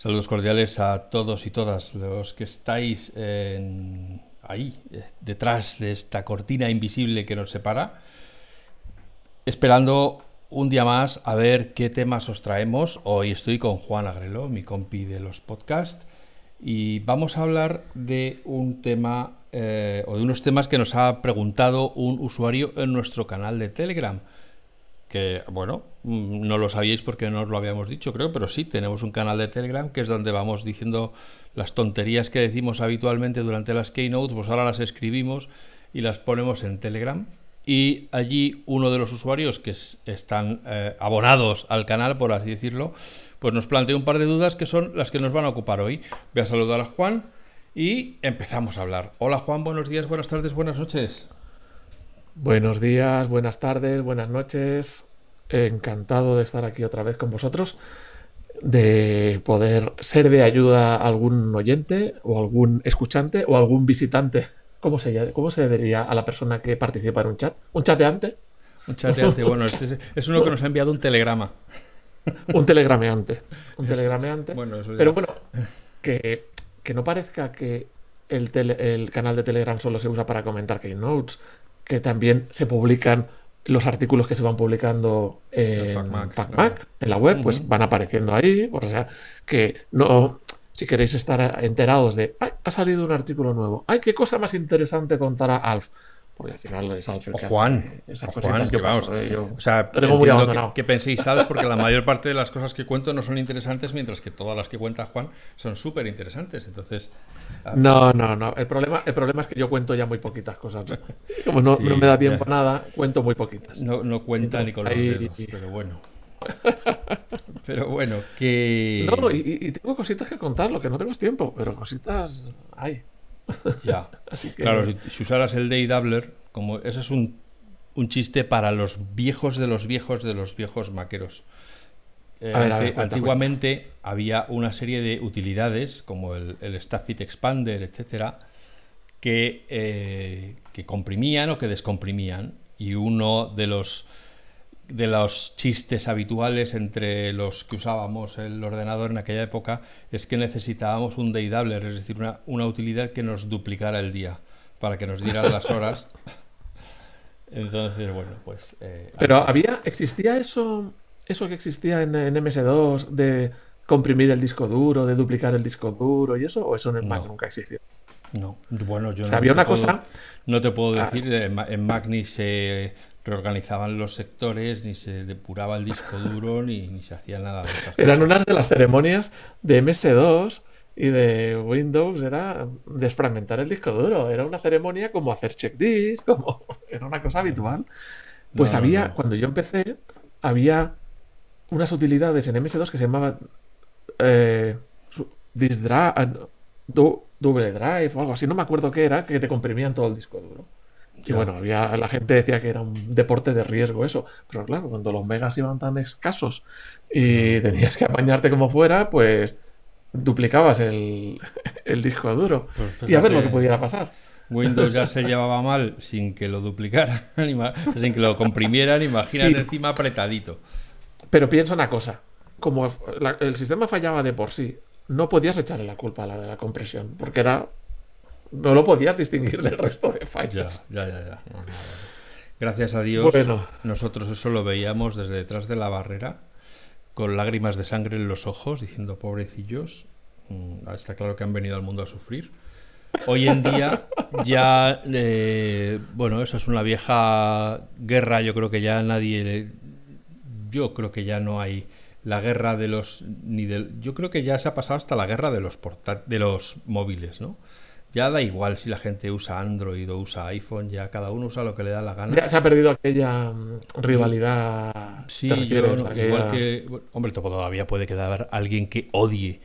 Saludos cordiales a todos y todas los que estáis en- ahí, eh, detrás de esta cortina invisible que nos separa, esperando un día más a ver qué temas os traemos. Hoy estoy con Juan Agrelo, mi compi de los podcasts, y vamos a hablar de un tema eh, o de unos temas que nos ha preguntado un usuario en nuestro canal de Telegram que bueno, mm, no lo sabíais porque no os lo habíamos dicho, creo, pero sí, tenemos un canal de Telegram que es donde vamos diciendo las tonterías que decimos habitualmente durante las keynotes, pues ahora las escribimos y las ponemos en Telegram. Y allí uno de los usuarios que es- están eh, abonados al canal, por así decirlo, pues nos plantea un par de dudas que son las que nos van a ocupar hoy. Voy a saludar a Juan y empezamos a hablar. Hola Juan, buenos días, buenas tardes, buenas noches. Buenos días, buenas tardes, buenas noches. Encantado de estar aquí otra vez con vosotros, de poder ser de ayuda a algún oyente o algún escuchante o algún visitante. ¿Cómo se, cómo se diría a la persona que participa en un chat? ¿Un chateante? Un chateante, bueno, este es, uno que nos ha enviado un telegrama. Un telegrameante. Un telegrameante. Bueno, ya- Pero bueno, que, que no parezca que el, tele- el canal de Telegram solo se usa para comentar Keynotes, que también se publican los artículos que se van publicando en FacMac, FacMac, claro. en la web, pues van apareciendo ahí. O sea, que no. Si queréis estar enterados de, ay, ha salido un artículo nuevo, ay, qué cosa más interesante contará Alf. Porque al final es Alf el O que hace Juan, esas o. Juan, que paso, eh, yo- O sea, lo tengo muy entiendo abandonado. que, que penséis algo porque la mayor parte de las cosas que cuento no son interesantes, mientras que todas las que cuenta Juan son súper interesantes. Entonces, ah, No, no, no. El problema, el problema es que yo cuento ya muy poquitas cosas. ¿no? Como no, Sí, no me da tiempo ya. a nada, cuento muy poquitas. no, no cuenta ni con los Ahí- dedos, pero bueno. Pero bueno, que... No, y, y tengo cositas que contar, lo que no tengo es tiempo, pero cositas hay. Ya. Así que Claro, si, si usaras el Day Doubler, como eso es un, un chiste para los viejos de los viejos de los viejos maqueros. Eh, A ver, a ante- ver, cuenta, antiguamente había una serie de utilidades, como el, el Staffit Expander, etcétera, que, eh, que comprimían o que descomprimían. Y uno de los de los chistes habituales entre los que usábamos el ordenador en aquella época es que necesitábamos un day doubler, es decir, una, una utilidad que nos duplicara el día para que nos dieran las horas. Entonces, bueno, pues... eh, Pero había, existía eso, eso que existía en, en MS2 de comprimir el disco duro, de duplicar el disco duro y eso, o eso en el Mac No. nunca existió. No, bueno, yo O sea, no había te una puedo- cosa- No te puedo Ah. decir, en Ma- en Mac ni se reorganizaban los sectores, ni se depuraba el disco duro, ni, ni se hacía nada de esas Eran cosas. unas de las ceremonias de MS2 y de Windows, era desfragmentar el disco duro. Era una ceremonia como hacer check disk, como era una cosa habitual. Pues No, había, no. cuando yo empecé, había unas utilidades en MS2 que se llamaban eh, disk drive, ah, du- double drive o algo así, no me acuerdo qué era, que te comprimían todo el disco duro. Y bueno, había, la gente decía que era un deporte de riesgo eso, pero claro, cuando los megas iban tan escasos y tenías que apañarte como fuera, pues duplicabas el, el disco duro Pues y a ver lo que pudiera pasar. Windows ya se llevaba mal sin que lo duplicaran, sin que lo comprimieran, imagínate Sí. encima apretadito. Pero piensa una cosa, como la- el sistema fallaba de por sí, no podías echarle la culpa a la de la compresión, porque era no lo podías distinguir del resto de Ya, fallos. ya, ya, ya. No, no, no. Gracias a Dios, Bueno. nosotros eso lo veíamos desde detrás de la barrera, con lágrimas de sangre en los ojos, diciendo pobrecillos, mm, está claro que han venido al mundo a sufrir. Hoy en día ya, eh, bueno, esa es una vieja guerra, yo creo que ya nadie, yo creo que ya no hay la guerra de los, ni del, yo creo que ya se ha pasado hasta la guerra de los porta- de los móviles, ¿no? Ya da igual si la gente usa Android o usa iPhone, ya cada uno usa lo que le da la gana. Ya se ha perdido aquella mm, rivalidad. Sí, ¿te yo refieres? no- Aquella- igual que, hombre, todavía puede quedar alguien que odie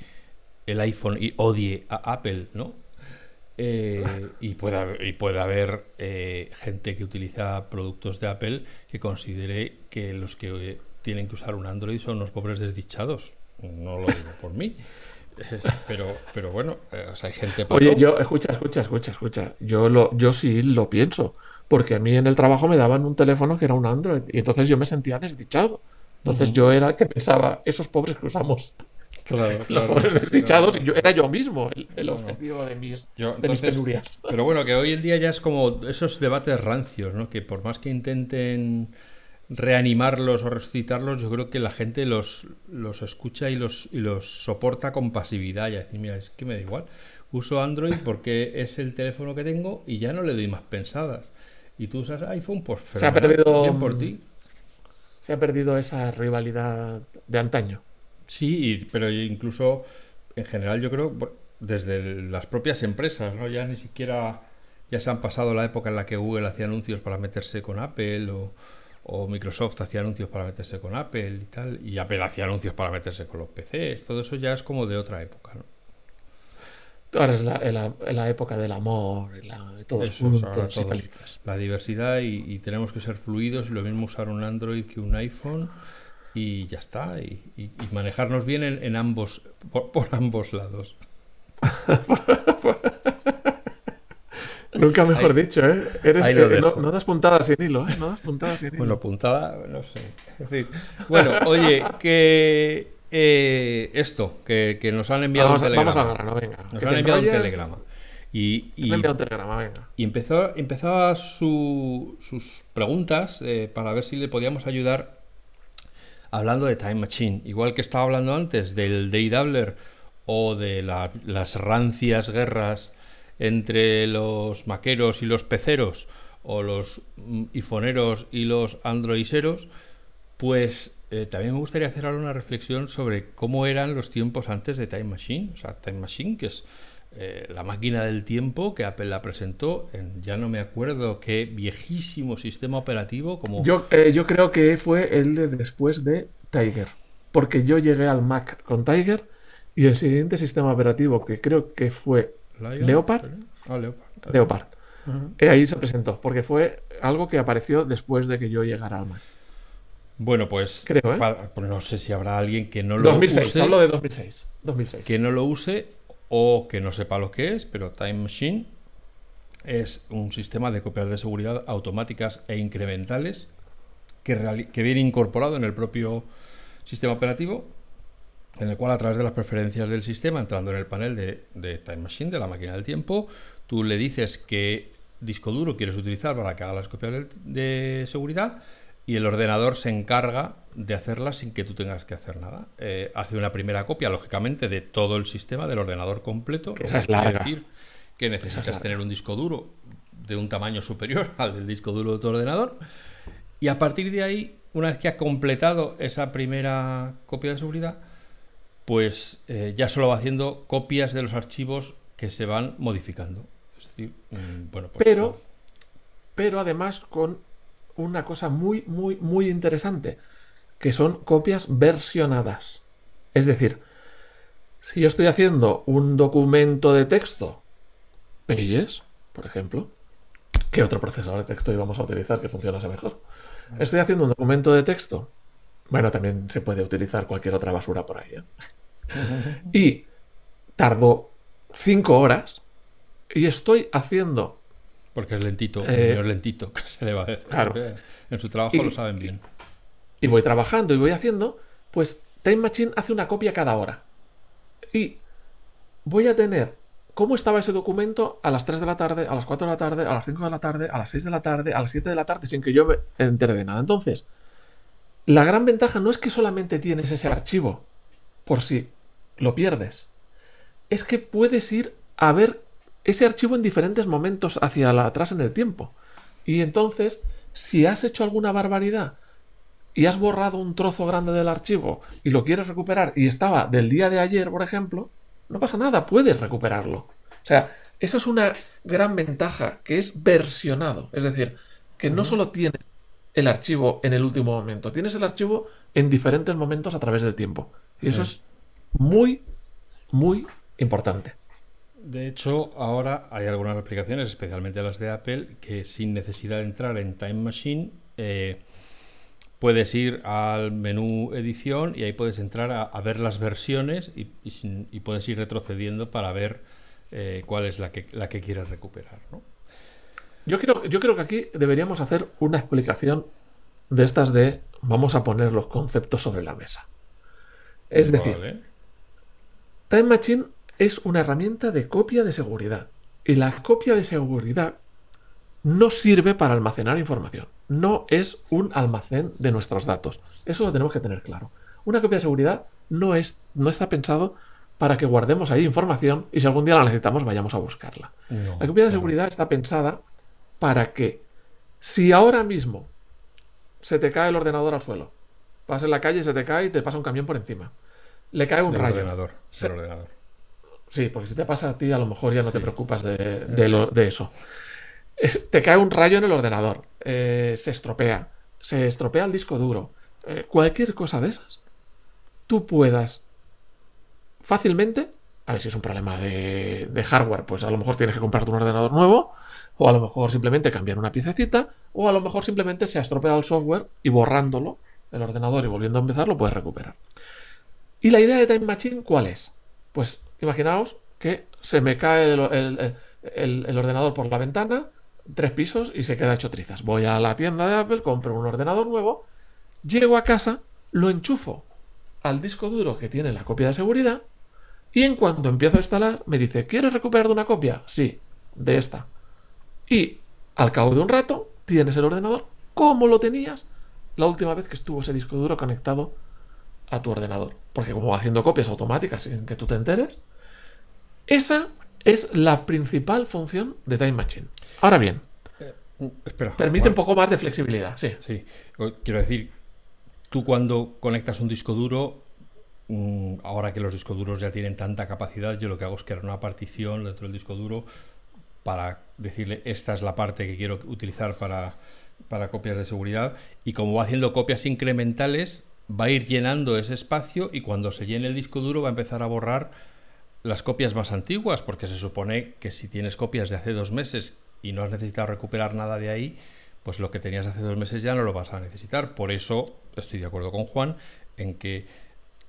el iPhone y odie a Apple, ¿no? Eh, y, puede haber, y puede haber eh, gente que utiliza productos de Apple que considere que los que eh, tienen que usar un Android son unos pobres desdichados. No lo digo por mí. Pero, pero bueno, eh, o sea, hay gente para Oye, todo. yo, escucha, escucha, escucha, escucha. Yo lo, yo sí lo pienso. Porque a mí en el trabajo me daban un teléfono que era un Android. Y entonces yo me sentía desdichado. Entonces yo era el que pensaba, esos pobres que usamos Claro, Los pobres desdichados, yo, era yo mismo el, objetivo de mis, penurias. Pero bueno, que hoy en día ya es como esos debates rancios, ¿no? Que por más que intenten reanimarlos o resucitarlos, yo creo que la gente los, los escucha y los, y los soporta con pasividad. Y así, mira, es que me da igual. Uso Android porque es el teléfono que tengo y ya no le doy más pensadas. Y tú usas iPhone, pues se ha perdido por ti. Se ha perdido esa rivalidad de antaño. Sí, pero incluso en general yo creo desde las propias empresas, ¿no? Ya ni siquiera ya se han pasado la época en la que Google hacía anuncios para meterse con Apple o, o Microsoft hacía anuncios para meterse con Apple y tal, y Apple hacía anuncios para meterse con los PCs, todo eso ya es como de otra época, ¿no? Ahora es la, época del amor, la, juntos y felices. La diversidad y, tenemos que ser fluidos, y lo mismo usar un Android que un iPhone y ya está, y, manejarnos bien en, ambos, por, ambos lados. Nunca mejor dicho, ¿eh? Eres, eh, no, das puntadas sin hilo, ¿eh? No das puntadas sin hilo. Bueno, puntada, no sé. bueno, oye, que eh, esto, que, nos han enviado un telegrama. Vamos a no, venga. Nos han enviado un telegrama. Y, y, un telegrama, venga. y empezó, empezaba sus preguntas eh, para ver si le podíamos ayudar hablando de Time Machine. Igual que estaba hablando antes del Day Doubler o de las rancias guerras entre los maqueros y los peceros o los mm, ifoneros y los androiseros, pues eh, también me gustaría hacer ahora una reflexión sobre cómo eran los tiempos antes de Time Machine. O sea, Time Machine, que es eh, la máquina del tiempo que Apple la presentó en, ya no me acuerdo qué viejísimo sistema operativo como... Yo, eh, yo creo que fue el de después de Tiger, porque yo llegué al Mac con Tiger y el siguiente sistema operativo que creo que fue Leopard. Ah, Leopard. ahí se presentó, porque fue algo que apareció después de que yo llegara al Mac. Bueno, pues, Creo, ¿eh? pues no sé si habrá alguien que no lo 2006, use. hablo de 2006. 2006. Que no lo use o que no sepa lo que es, pero Time Machine es un sistema de copias de seguridad automáticas e incrementales que, que viene incorporado en el propio sistema operativo, en el cual a través de las preferencias del sistema, entrando en el panel de, de Time Machine, de la máquina del tiempo, tú le dices qué disco duro quieres utilizar para que haga las copias de, de seguridad y el ordenador se encarga de hacerla sin que tú tengas que hacer nada. Eh, hace una primera copia, lógicamente, de todo el sistema, del ordenador completo. Esa es larga. decir que necesitas tener un disco duro de un tamaño superior al del disco duro de tu ordenador. Y a partir de ahí, una vez que ha completado esa primera copia de seguridad, pues eh, ya solo va haciendo copias de los archivos que se van modificando. Es decir, mm, bueno, pues, pero, pero además con una cosa muy, muy, muy interesante, que son copias versionadas. Es decir, si yo estoy haciendo un documento de texto, Pages, por ejemplo, ¿qué otro procesador de texto íbamos a utilizar que funcionase mejor? Estoy haciendo un documento de texto. Bueno, también se puede utilizar cualquier otra basura por ahí. ¿eh? y tardo cinco horas y estoy haciendo porque es lentito, eh, es lentito, se le va a ver. Claro. En su trabajo lo saben bien. Y voy trabajando y voy haciendo, pues Time Machine hace una copia cada hora. Y voy a tener cómo estaba ese documento a las 3 de la tarde, a las 4 de la tarde, a las 5 de la tarde, a las 6 de la tarde, a las 7 de la tarde, sin que yo me entere de nada. Entonces, la gran ventaja no es que solamente tienes ese archivo, por si lo pierdes, es que puedes ir a ver ese archivo en diferentes momentos hacia atrás en el tiempo. Y entonces, si has hecho alguna barbaridad y has borrado un trozo grande del archivo y lo quieres recuperar y estaba del día de ayer, por ejemplo, no pasa nada, puedes recuperarlo. O sea, esa es una gran ventaja, que es versionado. Es decir, que no solo tienes el archivo en el último momento, tienes el archivo en diferentes momentos a través del tiempo. Y eso es muy, muy importante. De hecho, ahora hay algunas aplicaciones, especialmente las de Apple, que sin necesidad de entrar en Time Machine, eh, puedes ir al menú edición y ahí puedes entrar a, ver las versiones y, puedes ir retrocediendo para ver eh, cuál es la que, la que quieres recuperar. Yo, creo, yo creo que aquí deberíamos hacer una explicación de estas de vamos a poner los conceptos sobre la mesa. Es decir, Time Machine es una herramienta de copia de seguridad. Y la copia de seguridad no sirve para almacenar información. No es un almacén de nuestros datos. Eso lo tenemos que tener claro. Una copia de seguridad no, es, no está pensado para que guardemos ahí información y si algún día la necesitamos vayamos a buscarla. la copia de seguridad está pensada para que si ahora mismo se te cae el ordenador al suelo, vas en la calle, se te cae y te pasa un camión por encima, le cae un rayo. Ordenador, ordenador. Sí, porque si te pasa a ti, a lo mejor ya no te preocupas de, eso. te cae un rayo en el ordenador, eh, se estropea, se estropea el disco duro, eh, cualquier cosa de esas, tú puedas fácilmente, a ver si es un problema de, de, hardware, pues a lo mejor tienes que comprarte un ordenador nuevo, o a lo mejor simplemente cambiar una piececita, o a lo mejor simplemente se ha estropeado el software y borrándolo el ordenador y volviendo a empezar lo puedes recuperar. ¿Y la idea de Time Machine cuál es? Pues imaginaos que se me cae el, ordenador por la ventana, tres pisos y se queda hecho trizas. Voy a la tienda de Apple, compro un ordenador nuevo, llego a casa, lo enchufo al disco duro que tiene la copia de seguridad y en cuanto empiezo a instalar me dice, ¿quieres recuperar de una copia? Sí, de esta. Y al cabo de un rato tienes el ordenador como lo tenías la última vez que estuvo ese disco duro conectado a tu ordenador. Porque como va haciendo copias automáticas sin que tú te enteres, esa es la principal función de Time Machine. Ahora bien, eh, permite un poco más de flexibilidad. Sí. sí. Quiero decir, tú cuando conectas un disco duro, mm, ahora que los discos duros ya tienen tanta capacidad, yo lo que hago es crear una partición dentro del disco duro para decirle esta es la parte que quiero utilizar para, para copias de seguridad y como va haciendo copias incrementales va a ir llenando ese espacio y cuando se llene el disco duro va a empezar a borrar las copias más antiguas, porque se supone que si tienes copias de hace dos meses y no has necesitado recuperar nada de ahí, pues lo que tenías hace dos meses ya no lo vas a necesitar. Por eso estoy de acuerdo con Juan en que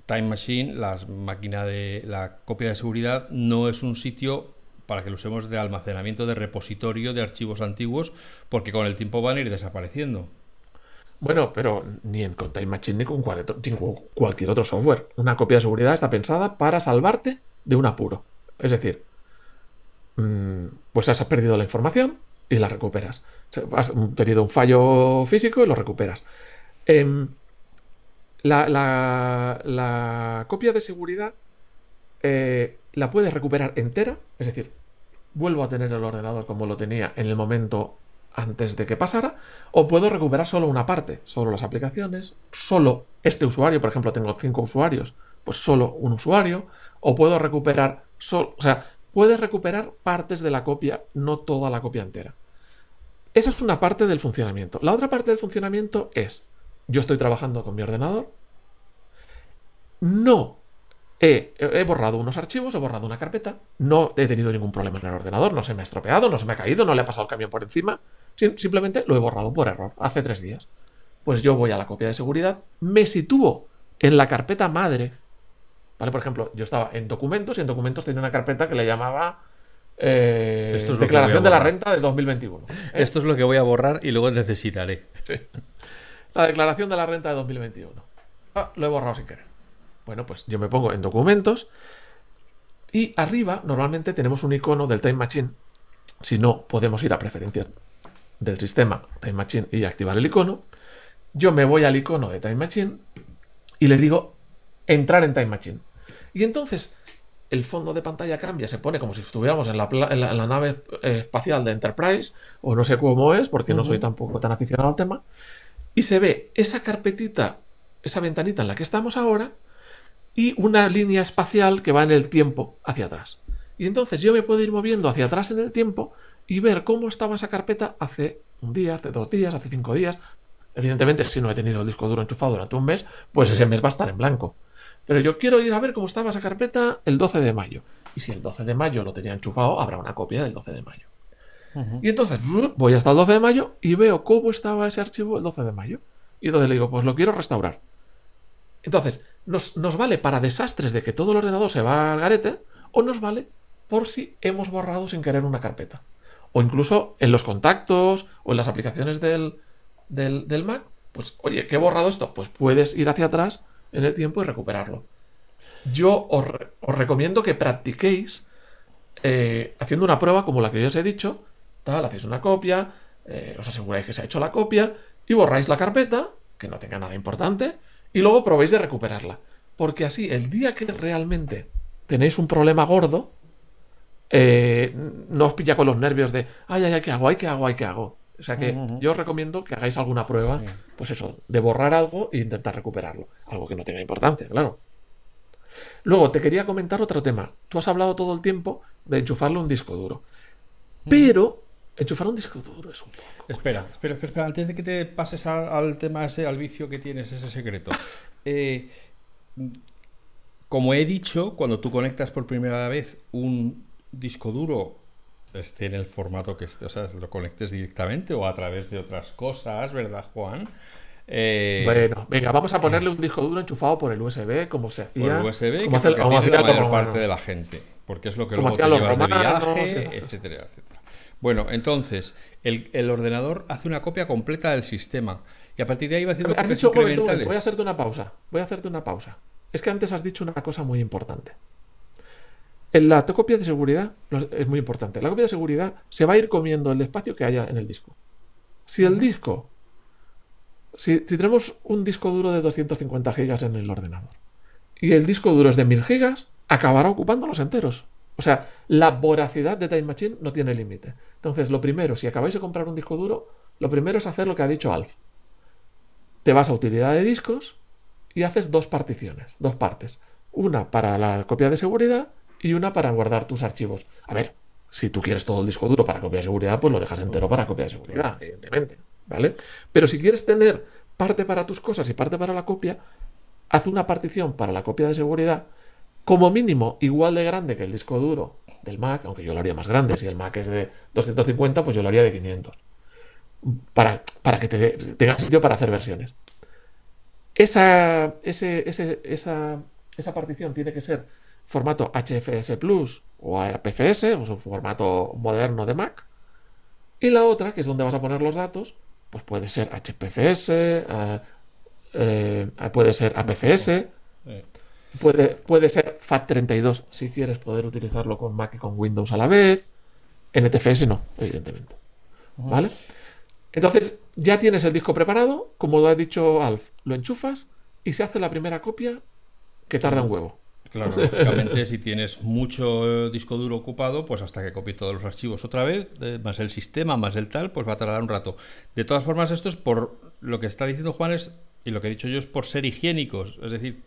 Time Machine, la máquina de la copia de seguridad, no es un sitio para que lo usemos de almacenamiento de repositorio de archivos antiguos, porque con el tiempo van a ir desapareciendo. Bueno, pero ni en con Time Machine ni con cualquier otro software. Una copia de seguridad está pensada para salvarte de un apuro. Es decir, mm, pues has perdido la información y la recuperas. Has tenido un fallo físico y lo recuperas. Em, la, copia de seguridad eh, la puedes recuperar entera, es decir, vuelvo a tener el ordenador como lo tenía en el momento antes de que pasara, o puedo recuperar solo una parte, solo las aplicaciones, solo este usuario, por ejemplo, tengo cinco usuarios, pues solo un usuario, o puedo recuperar, solo, o sea, puedes recuperar partes de la copia, no toda la copia entera. Esa es una parte del funcionamiento. La otra parte del funcionamiento es, yo estoy trabajando con mi ordenador, no he, he, borrado unos archivos, he borrado una carpeta, no he tenido ningún problema en el ordenador, no se me ha estropeado, no se me ha caído, no le ha pasado el camión por encima, simplemente lo he borrado por error, hace tres días. Pues yo voy a la copia de seguridad, me sitúo en la carpeta madre ¿Vale? Por ejemplo, yo estaba en documentos y en documentos tenía una carpeta que le llamaba eh, Declaración de la renta de 2021. ¿eh? Esto es lo que voy a borrar y luego necesitaré. La declaración de la renta de 2021. Ah, lo he borrado sin querer. Bueno, pues yo me pongo en documentos y arriba normalmente tenemos un icono del Time Machine. Si no, podemos ir a preferencias del sistema Time Machine y activar el icono. Yo me voy al icono de Time Machine y le digo entrar en Time Machine. Y entonces el fondo de pantalla cambia, se pone como si estuviéramos en la, nave eh, espacial de Enterprise, o no sé cómo es, porque no soy tampoco tan aficionado al tema, y se ve esa carpetita, esa ventanita en la que estamos ahora, y una línea espacial que va en el tiempo hacia atrás. Y entonces yo me puedo ir moviendo hacia atrás en el tiempo y ver cómo estaba esa carpeta hace un día, hace dos días, hace cinco días. Evidentemente, si no he tenido el disco duro enchufado durante un mes, pues ese mes va a estar en blanco. Pero yo quiero ir a ver cómo estaba esa carpeta el 12 de mayo. Y si el 12 de mayo lo tenía enchufado, habrá una copia del 12 de mayo. Y entonces voy hasta el 12 de mayo y veo cómo estaba ese archivo el 12 de mayo. Y entonces le digo, pues lo quiero restaurar. Entonces, nos, nos vale para desastres de que todo el ordenador se va al garete, o nos vale por si hemos borrado sin querer una carpeta. O incluso en los contactos o en las aplicaciones del, del Mac, pues oye, ¿qué he borrado esto? Pues puedes ir hacia atrás en el tiempo y recuperarlo. yo os, recomiendo que practiquéis eh, haciendo una prueba como la que yo os he dicho. Tal, hacéis una copia, eh, os aseguráis que se ha hecho la copia y borráis la carpeta, que no tenga nada importante, y luego probéis de recuperarla. Porque así, el día que realmente tenéis un problema gordo, eh, no os pilla con los nervios de, ay, ay, ay, ¿qué hago? Ay, ¿qué hago? Ay, ¿qué hago? O sea que yo os recomiendo que hagáis alguna prueba, pues eso, de borrar algo e intentar recuperarlo. Algo que no tenga importancia, claro. Luego, te quería comentar otro tema. Tú has hablado todo el tiempo de enchufarle un disco duro. Pero enchufar un disco duro es un poco. Espera, espera, espera, antes de que te pases al, tema ese, al vicio que tienes, ese secreto. Eh, como he dicho, cuando tú conectas por primera vez un disco duro esté en el formato que esté, o sea, lo conectes directamente o a través de otras cosas, ¿verdad, Juan? Eh, bueno, venga, vamos a ponerle un disco duro enchufado por el USB, como se hacía. Por USB, como hace, la mayor parte de la gente, porque es lo que luego te llevas de viaje, etcétera, etcétera. Bueno, entonces, el, ordenador hace una copia completa del sistema y a partir de ahí va haciendo has dicho, voy a hacerte una pausa, voy a hacerte una pausa. Es que antes has dicho una cosa muy importante. En la copia de seguridad es muy importante. La copia de seguridad se va a ir comiendo el espacio que haya en el disco. Si el disco, si, tenemos un disco duro de 250 gigas en el ordenador y el disco duro es de 1000 gigas, acabará ocupando los enteros. O sea, la voracidad de Time Machine no tiene límite. Entonces, lo primero, si acabáis de comprar un disco duro, lo primero es hacer lo que ha dicho Alf. Te vas a utilidad de discos y haces dos particiones, dos partes. Una para la copia de seguridad y una para guardar tus archivos. A ver, si tú quieres todo el disco duro para copia de seguridad, pues lo dejas entero para copia de seguridad, evidentemente. ¿Vale? Pero si quieres tener parte para tus cosas y parte para la copia, haz una partición para la copia de seguridad, como mínimo igual de grande que el disco duro del Mac, aunque yo lo haría más grande. Si el Mac es de 250, pues yo lo haría de 500. Para, para que te, tenga sitio para hacer versiones. Esa, ese, esa, esa partición tiene que ser formato HFS Plus o APFS, un formato moderno de Mac. Y la otra, que es donde vas a poner los datos, pues puede ser HPFS, eh, eh, puede ser APFS, puede, puede ser FAT32 si quieres poder utilizarlo con Mac y con Windows a la vez. NTFS no, evidentemente. ¿Vale? Entonces, ya tienes el disco preparado, como lo ha dicho Alf, lo enchufas y se hace la primera copia que tarda un huevo. Claro, lógicamente si tienes mucho disco duro ocupado, pues hasta que copie todos los archivos otra vez, más el sistema, más el tal, pues va a tardar un rato. De todas formas, esto es por lo que está diciendo Juan es, y lo que he dicho yo es por ser higiénicos. Es decir,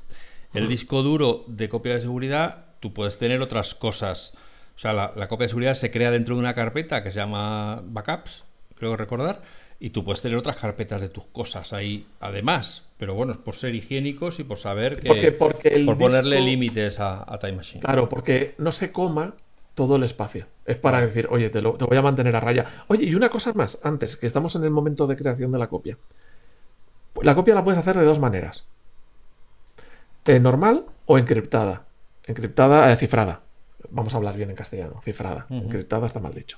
el disco duro de copia de seguridad, tú puedes tener otras cosas. O sea, la, la copia de seguridad se crea dentro de una carpeta que se llama backups, creo recordar, y tú puedes tener otras carpetas de tus cosas ahí además. Pero bueno, es por ser higiénicos y por saber que. Porque, por ponerle límites a, Time Machine. Claro, porque no se coma todo el espacio. Es para decir, oye, te, lo, te voy a mantener a raya. Oye, y una cosa más, antes, que estamos en el momento de creación de la copia. La copia la puedes hacer de dos maneras. Eh, normal o encriptada. Encriptada, eh, cifrada. Vamos a hablar bien en castellano, cifrada. Encriptada está mal dicho.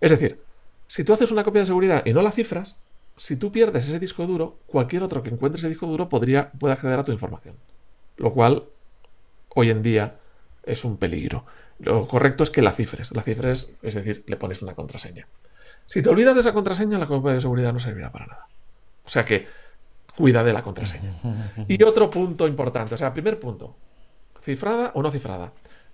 Es decir, si tú haces una copia de seguridad y no la cifras, si tú pierdes ese disco duro, cualquier otro que encuentre ese disco duro podría, puede acceder a tu información. Lo cual, hoy en día, es un peligro. Lo correcto es que la cifres. La cifres, es decir, le pones una contraseña. Si te olvidas de esa contraseña, la copia de seguridad no servirá para nada. O sea que, cuida de la contraseña. Y otro punto importante, o sea, primer punto, cifrada o no cifrada.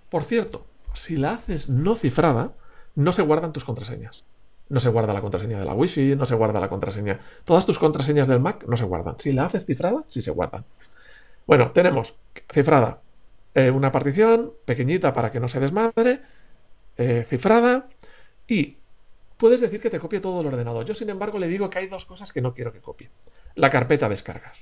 Por cierto, si la haces no cifrada, no se guardan tus contraseñas. No se guarda la contraseña de la Wi-Fi, no se guarda la contraseña. Todas tus contraseñas del Mac no se guardan. Si la haces cifrada, sí se guardan. Bueno, tenemos cifrada eh, una partición pequeñita para que no se desmadre, eh, cifrada y puedes decir que te copie todo el ordenador. Yo, sin embargo, le digo que hay dos cosas que no quiero que copie. La carpeta descargas.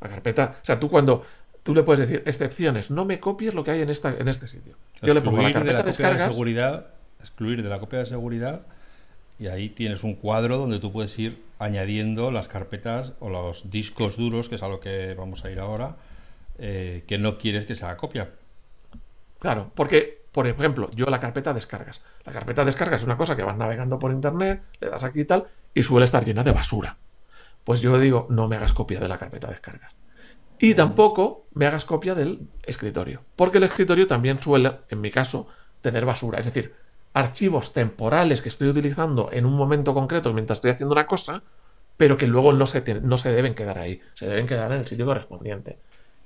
La carpeta, o sea, tú cuando tú le puedes decir excepciones, no me copies lo que hay en, esta, en este sitio. Yo le pongo la carpeta de descargas. seguridad, excluir de la copia de seguridad y ahí tienes un cuadro donde tú puedes ir añadiendo las carpetas o los discos duros, que es a lo que vamos a ir ahora, eh, que no quieres que se haga copia. Claro, porque, por ejemplo, yo la carpeta descargas. La carpeta descargas es una cosa que vas navegando por internet, le das aquí y tal, y suele estar llena de basura. Pues yo digo, no me hagas copia de la carpeta descargas. Y tampoco me hagas copia del escritorio. Porque el escritorio también suele, en mi caso, tener basura. Es decir, archivos temporales que estoy utilizando en un momento concreto mientras estoy haciendo una cosa, pero que luego no se, no se deben quedar ahí. Se deben quedar en el sitio correspondiente.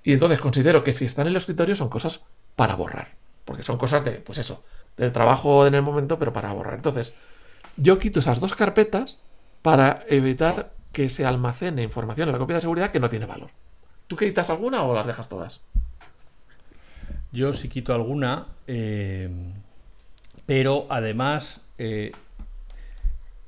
Y entonces considero que si están en el escritorio son cosas para borrar. Porque son cosas de, pues eso, del trabajo en el momento, pero para borrar. Entonces, yo quito esas dos carpetas para evitar que se almacene información en la copia de seguridad que no tiene valor. ¿Tú quitas alguna o las dejas todas? Yo sí quito alguna, eh, pero además, eh,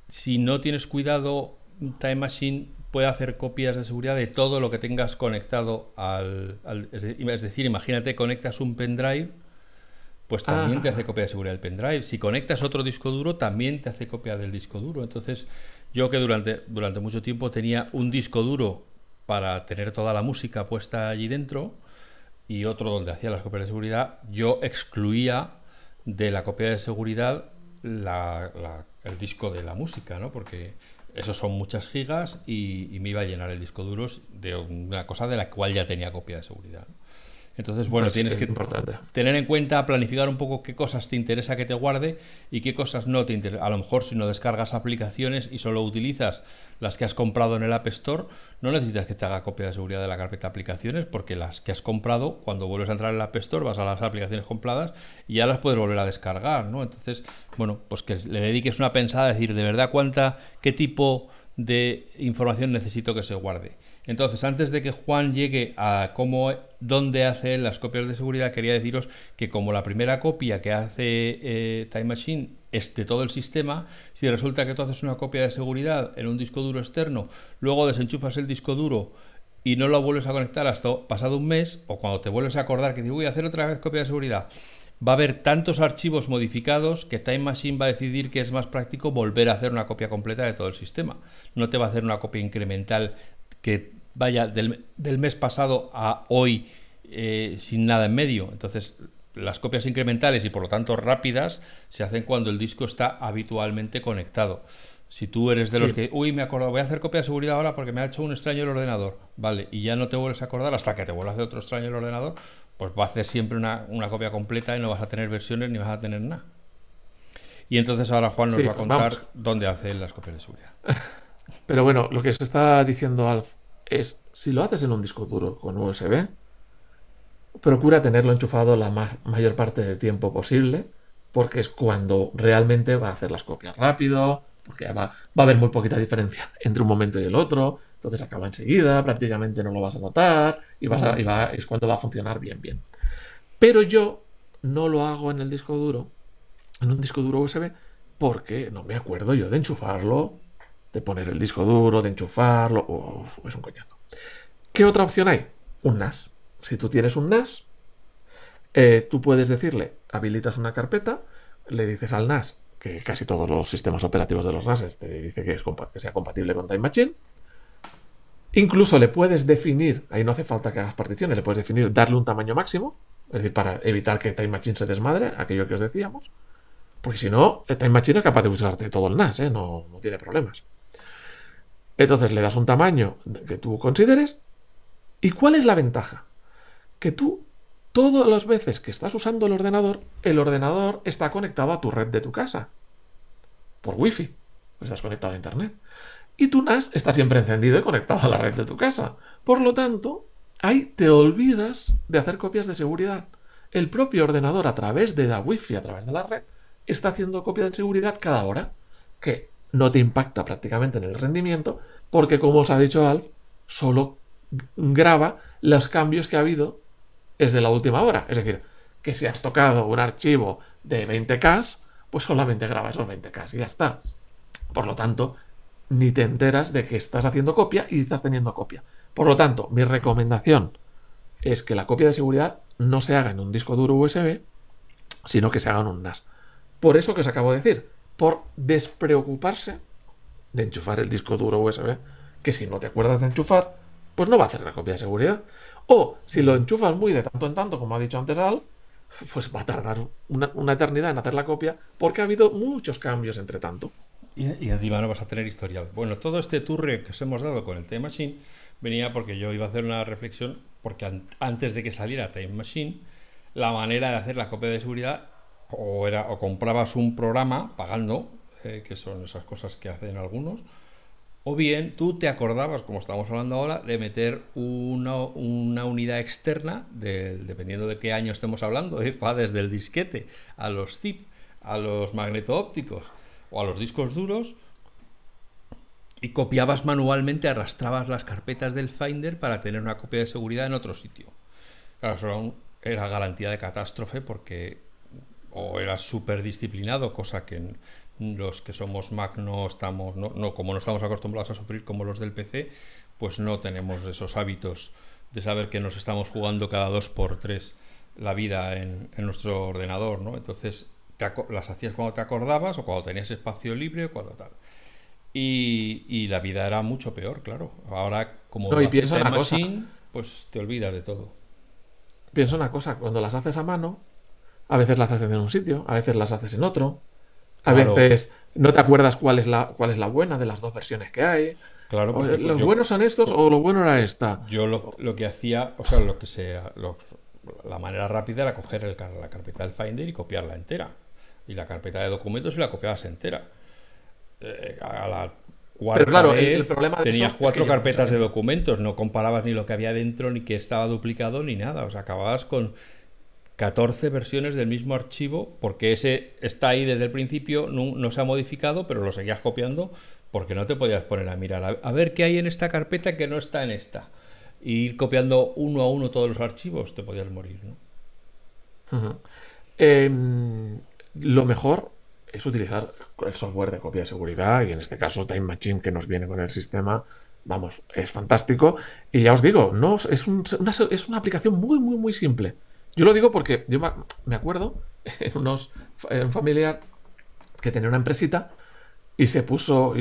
si no tienes cuidado, Time Machine puede hacer copias de seguridad de todo lo que tengas conectado al... es, decir, imagínate, conectas un pendrive, pues también te hace copia de seguridad del pendrive. Si conectas otro disco duro, también te hace copia del disco duro. Entonces, yo que durante, durante mucho tiempo tenía un disco duro para tener toda la música puesta allí dentro y otro donde hacía las copias de seguridad, yo excluía de la copia de seguridad el disco de la música, ¿no? Porque eso son muchas gigas y, me iba a llenar el disco duro de una cosa de la cual ya tenía copia de seguridad. Entonces, bueno, pues tienes que tener en cuenta, planificar un poco qué cosas te interesa que te guarde y qué cosas no te interesa. A lo mejor si no descargas aplicaciones y solo utilizas las que has comprado en el App Store, no necesitas que te haga copia de seguridad de la carpeta aplicaciones porque las que has comprado, cuando vuelves a entrar en el App Store, vas a las aplicaciones compradas y ya las puedes volver a descargar, ¿no? Entonces, bueno, pues que le dediques una pensada a decir de verdad cuánta, qué tipo de información necesito que se guarde. Entonces, antes de que Juan llegue a cómo, dónde hace las copias de seguridad, quería deciros que como la primera copia que hace eh, Time Machine es de todo el sistema, si resulta que tú haces una copia de seguridad en un disco duro externo, luego desenchufas el disco duro y no lo vuelves a conectar hasta pasado un mes, o cuando te vuelves a acordar que digo, voy a hacer otra vez copia de seguridad, va a haber tantos archivos modificados que Time Machine va a decidir que es más práctico volver a hacer una copia completa de todo el sistema. No te va a hacer una copia incremental que vaya del, mes pasado a hoy eh, sin nada en medio. Entonces, las copias incrementales y por lo tanto rápidas se hacen cuando el disco está habitualmente conectado. Si tú eres de los que, uy, me acuerdo, voy a hacer copia de seguridad ahora porque me ha hecho un extraño el ordenador, vale, y ya no te vuelves a acordar hasta que te vuelva a hacer otro extraño el ordenador, pues va a hacer siempre una, copia completa y no vas a tener versiones ni vas a tener nada. Y entonces ahora Juan nos va a contar dónde hace las copias de seguridad. Pero bueno, lo que se está diciendo Alf es, si lo haces en un disco duro con USB, procura tenerlo enchufado la mayor parte del tiempo posible, porque es cuando realmente va a hacer las copias rápido, porque va, va a haber muy poquita diferencia entre un momento y el otro, entonces acaba enseguida, prácticamente no lo vas a notar y, es cuando va a funcionar bien, bien. Pero yo no lo hago en el disco duro, en un disco duro USB, porque no me acuerdo yo de enchufarlo, de poner el disco duro, de enchufarlo, es un coñazo. ¿Qué otra opción hay? Un NAS. Si tú tienes un NAS, eh, tú puedes decirle, habilitas una carpeta, le dices al NAS que casi todos los sistemas operativos de los NAS te dice que, sea compatible con Time Machine, Incluso le puedes definir, ahí no hace falta que hagas particiones, le puedes definir darle un tamaño máximo, es decir, para evitar que Time Machine se desmadre, aquello que os decíamos. Porque si no, el Time Machine es capaz de usarte todo el NAS, ¿eh? no tiene problemas. Entonces le das un tamaño que tú consideres. ¿Y cuál es la ventaja? Que tú, todas las veces que estás usando el ordenador, el ordenador está conectado a tu red de tu casa. Por Wi-Fi. Estás conectado a Internet y tu NAS está siempre encendido y conectado a la red de tu casa. Por lo tanto, ahí te olvidas de hacer copias de seguridad. El propio ordenador a través de la Wi-Fi, a través de la red, está haciendo copia de seguridad cada hora, que no te impacta prácticamente en el rendimiento, porque como os ha dicho Alf, solo graba los cambios que ha habido desde la última hora. Es decir, que si has tocado un archivo de 20K, pues solamente graba esos 20K y ya está. Por lo tanto, ni te enteras de que estás haciendo copia y estás teniendo copia. Por lo tanto, mi recomendación es que la copia de seguridad no se haga en un disco duro USB, sino que se haga en un NAS. Por eso que os acabo de decir, por despreocuparse de enchufar el disco duro USB, que si no te acuerdas de enchufar, pues no va a hacer la copia de seguridad. O si lo enchufas muy de tanto en tanto, como ha dicho antes Alf, pues va a tardar una, eternidad en hacer la copia porque ha habido muchos cambios entre tanto. y, encima no vas a tener historial. Bueno, todo este turre que os hemos dado con el Time Machine venía porque yo iba a hacer una reflexión, porque antes de que saliera Time Machine, la manera de hacer la copia de seguridad o, era, o comprabas un programa pagando, eh, que son esas cosas que hacen algunos, o bien tú te acordabas, como estamos hablando ahora, de meter una, unidad externa, dependiendo de qué año estemos hablando, ¿eh? va desde el disquete a los zip, a los magneto-ópticos o a los discos duros, y copiabas manualmente, arrastrabas las carpetas del Finder para tener una copia de seguridad en otro sitio. Claro, eso era garantía de catástrofe porque o eras súper disciplinado, cosa que los que somos Mac no estamos, no, como no estamos acostumbrados a sufrir como los del PC, pues no tenemos esos hábitos de saber que nos estamos jugando cada dos por tres la vida en, nuestro ordenador, ¿no? Entonces las hacías cuando te acordabas o cuando tenías espacio libre o cuando tal. Y, la vida era mucho peor, claro. Ahora, como no, y piensa una machine, pues te olvidas de todo. Piensa una cosa, cuando las haces a mano, a veces las haces en un sitio, a veces las haces en otro, a veces no te acuerdas cuál es la, cuál es la buena de las dos versiones que hay. Claro, los buenos son estos o lo bueno era esta. Yo lo, que hacía, o sea, lo que sea, la manera rápida era coger el, la carpeta del Finder y copiarla entera. Y la carpeta de documentos y la copiabas entera. Eh, a la cuarta Pero claro, el, problema tenías cuatro carpetas de documentos, no comparabas ni lo que había dentro, ni que estaba duplicado, ni nada. O sea, acababas con 14 versiones del mismo archivo, porque ese está ahí desde el principio, no, se ha modificado, pero lo seguías copiando porque no te podías poner a mirar a, ver qué hay en esta carpeta que no está en esta. Y ir copiando uno a uno todos los archivos, te podías morir. ¿no? Em, lo mejor es utilizar el software de copia de seguridad y en este caso Time Machine que nos viene con el sistema. Vamos, es fantástico. Y ya os digo, no, es, una, es una aplicación muy, muy, muy simple. Yo lo digo porque yo me acuerdo en, unos, un familiar que tenía una empresita y se puso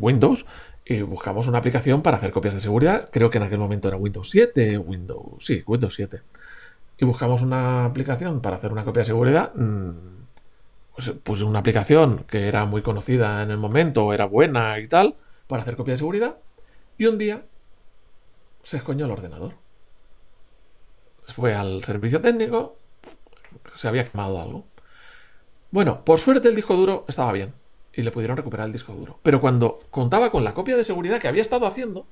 Windows y buscamos una aplicación para hacer copias de seguridad. Creo que en aquel momento era Windows 7, Windows, sí, Windows 7. Y buscamos una aplicación para hacer una copia de seguridad. Mm, pues una aplicación que era muy conocida en el momento, era buena y tal, para hacer copia de seguridad. Y un día se escoñó el ordenador fue al servicio técnico, se había quemado algo. Bueno, por suerte el disco duro estaba bien y le pudieron recuperar el disco duro. Pero cuando contaba con la copia de seguridad que había estado haciendo,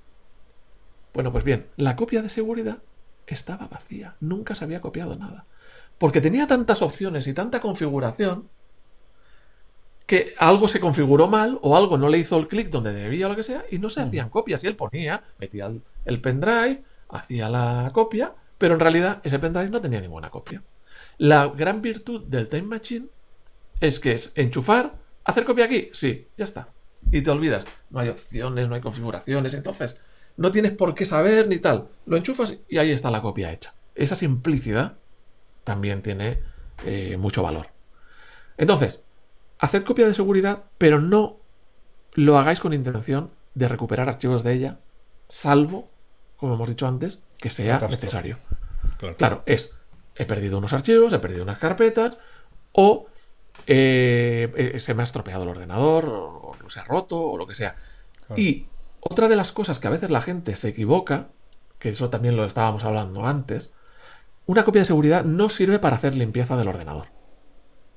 bueno, pues bien, la copia de seguridad estaba vacía, nunca se había copiado nada. Porque tenía tantas opciones y tanta configuración que algo se configuró mal o algo no le hizo el clic donde debía o lo que sea y no se hacían copias. Y él ponía, metía el pendrive, hacía la copia pero en realidad ese pendrive no tenía ninguna copia. La gran virtud del Time Machine es que es enchufar, hacer copia aquí, sí, ya está. Y te olvidas, no hay opciones, no hay configuraciones, entonces no tienes por qué saber ni tal. Lo enchufas y ahí está la copia hecha. Esa simplicidad también tiene eh, mucho valor. Entonces, haced copia de seguridad, pero no lo hagáis con intención de recuperar archivos de ella, salvo, como hemos dicho antes, que sea necesario. Claro. es, he perdido unos archivos, he perdido unas carpetas, o eh, eh, se me ha estropeado el ordenador, o, se ha roto, o lo que sea. Y otra de las cosas que a veces la gente se equivoca, que eso también lo estábamos hablando antes, una copia de seguridad no sirve para hacer limpieza del ordenador.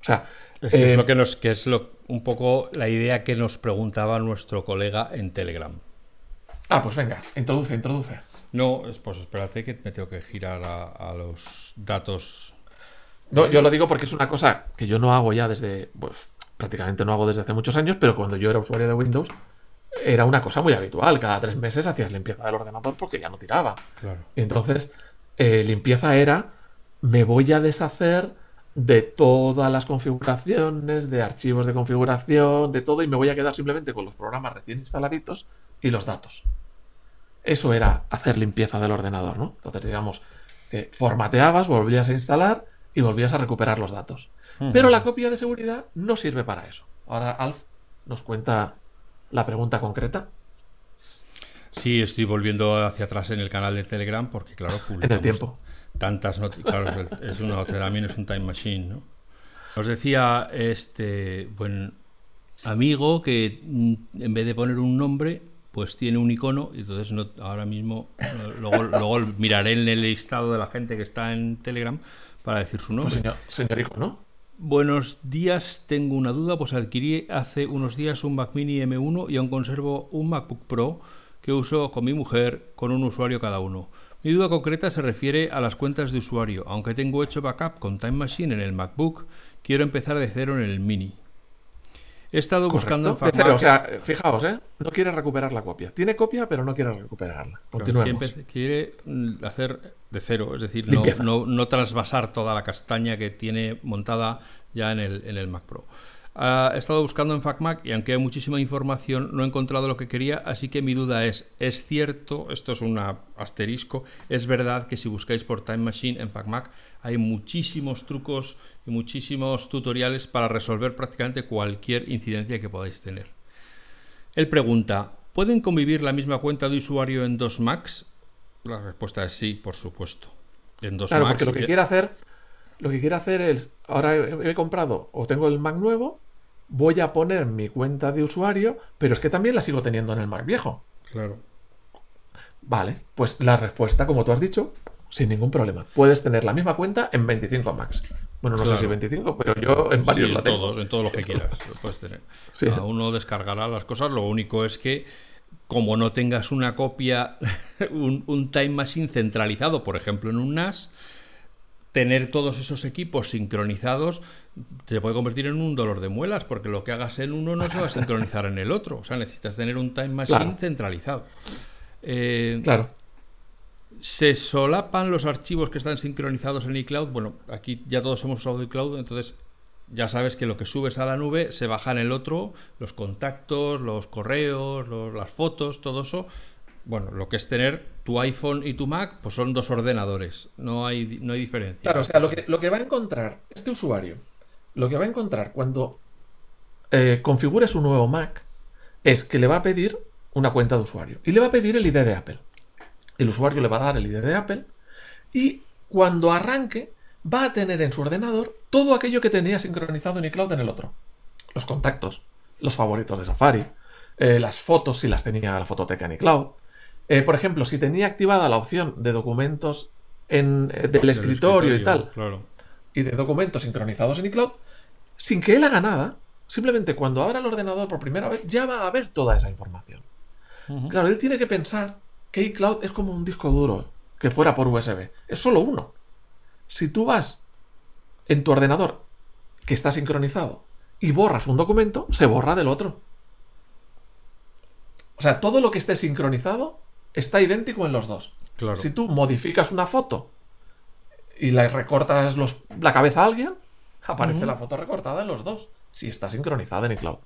O sea, es, que es eh, lo que nos, que es lo, un poco la idea que nos preguntaba nuestro colega en Telegram. Ah, pues venga, introduce, introduce. No, pues espérate que me tengo que girar a, los datos. No, yo lo digo porque es una cosa que yo no hago ya desde, pues prácticamente no hago desde hace muchos años, pero cuando yo era usuario de Windows era una cosa muy habitual. Cada tres meses hacías limpieza del ordenador porque ya no tiraba. Y entonces, eh, limpieza era, me voy a deshacer de todas las configuraciones, de archivos de configuración, de todo, y me voy a quedar simplemente con los programas recién instaladitos y los datos. Eso era hacer limpieza del ordenador, ¿no? Entonces, digamos, que formateabas, volvías a instalar y volvías a recuperar los datos. Pero la copia de seguridad no sirve para eso. Ahora Alf nos cuenta la pregunta concreta. Sí, estoy volviendo hacia atrás en el canal de Telegram porque, claro, en el tiempo. Tantas noticias. Claro, es una, también es un time machine, ¿no? Nos decía este buen amigo que mm, en vez de poner un nombre, pues tiene un icono y entonces no, ahora mismo luego, luego miraré en el listado de la gente que está en Telegram para decir su nombre. Pues señor, señor icono. Buenos días, tengo una duda, pues adquirí hace unos días un Mac Mini M1 y aún conservo un MacBook Pro que uso con mi mujer con un usuario cada uno. Mi duda concreta se refiere a las cuentas de usuario. Aunque tengo hecho backup con Time Machine en el MacBook, quiero empezar de cero en el Mini. He estado buscando en FacMac... O sea, fijaos, ¿eh? No quiere recuperar la copia. Tiene copia, pero no quiere recuperarla. Continuemos. Quiere mm, hacer de cero, es decir, no, no, no, trasvasar toda la castaña que tiene montada ya en el, en el Mac Pro. He estado buscando en FacMac y aunque hay muchísima información no he encontrado lo que quería, así que mi duda es, ¿es cierto, esto es un asterisco, es verdad que si buscáis por Time Machine en FacMac hay muchísimos trucos y muchísimos tutoriales para resolver prácticamente cualquier incidencia que podáis tener? Él pregunta, ¿pueden convivir la misma cuenta de usuario en dos Macs? La respuesta es sí, por supuesto. En dos claro, porque lo que quiere hacer lo que quiere hacer es, ahora he, comprado o tengo el Mac nuevo, voy a poner mi cuenta de usuario, pero es que también la sigo teniendo en el Mac viejo. Claro. Vale, pues la respuesta, como tú has dicho, sin ningún problema. Puedes tener la misma cuenta en 25 Macs. Bueno, no sé si 25, pero yo en varios la tengo. Todos, en todos los que quieras lo puedes tener. Cada uno descargará las cosas. Lo único es que, como no tengas una copia, un, un Time Machine centralizado, por ejemplo, en un NAS, tener todos esos equipos sincronizados se puede convertir en un dolor de muelas, porque lo que hagas en uno no se va a sincronizar en el otro. O sea, necesitas tener un time machine centralizado. Eh, claro. ¿Se solapan los archivos que están sincronizados en iCloud? Bueno, aquí ya todos hemos usado iCloud, entonces ya sabes que lo que subes a la nube se baja en el otro, los contactos, los correos, las fotos, todo eso bueno, lo que es tener tu iPhone y tu Mac, pues son dos ordenadores, no hay, no hay diferencia. Claro, o sea, lo que, lo que va a encontrar este usuario, lo que va a encontrar cuando eh, configure su nuevo Mac, es que le va a pedir una cuenta de usuario y le va a pedir el ID de Apple. El usuario le va a dar el ID de Apple y cuando arranque va a tener en su ordenador todo aquello que tenía sincronizado en iCloud en el otro. Los contactos, los favoritos de Safari, eh, las fotos si las tenía la fototeca en iCloud, eh, por ejemplo, si tenía activada la opción de documentos en, eh, del, escritorio, y tal, y de documentos sincronizados en iCloud, sin que él haga nada, simplemente cuando abra el ordenador por primera vez, ya va a ver toda esa información. Claro, él tiene que pensar que iCloud es como un disco duro que fuera por USB. Es solo uno. Si tú vas en tu ordenador que está sincronizado y borras un documento, se borra del otro. O sea, todo lo que esté sincronizado está idéntico en los dos. Claro. Si tú modificas una foto y le recortas la cabeza a alguien, aparece la foto recortada en los dos, si está sincronizada en iCloud.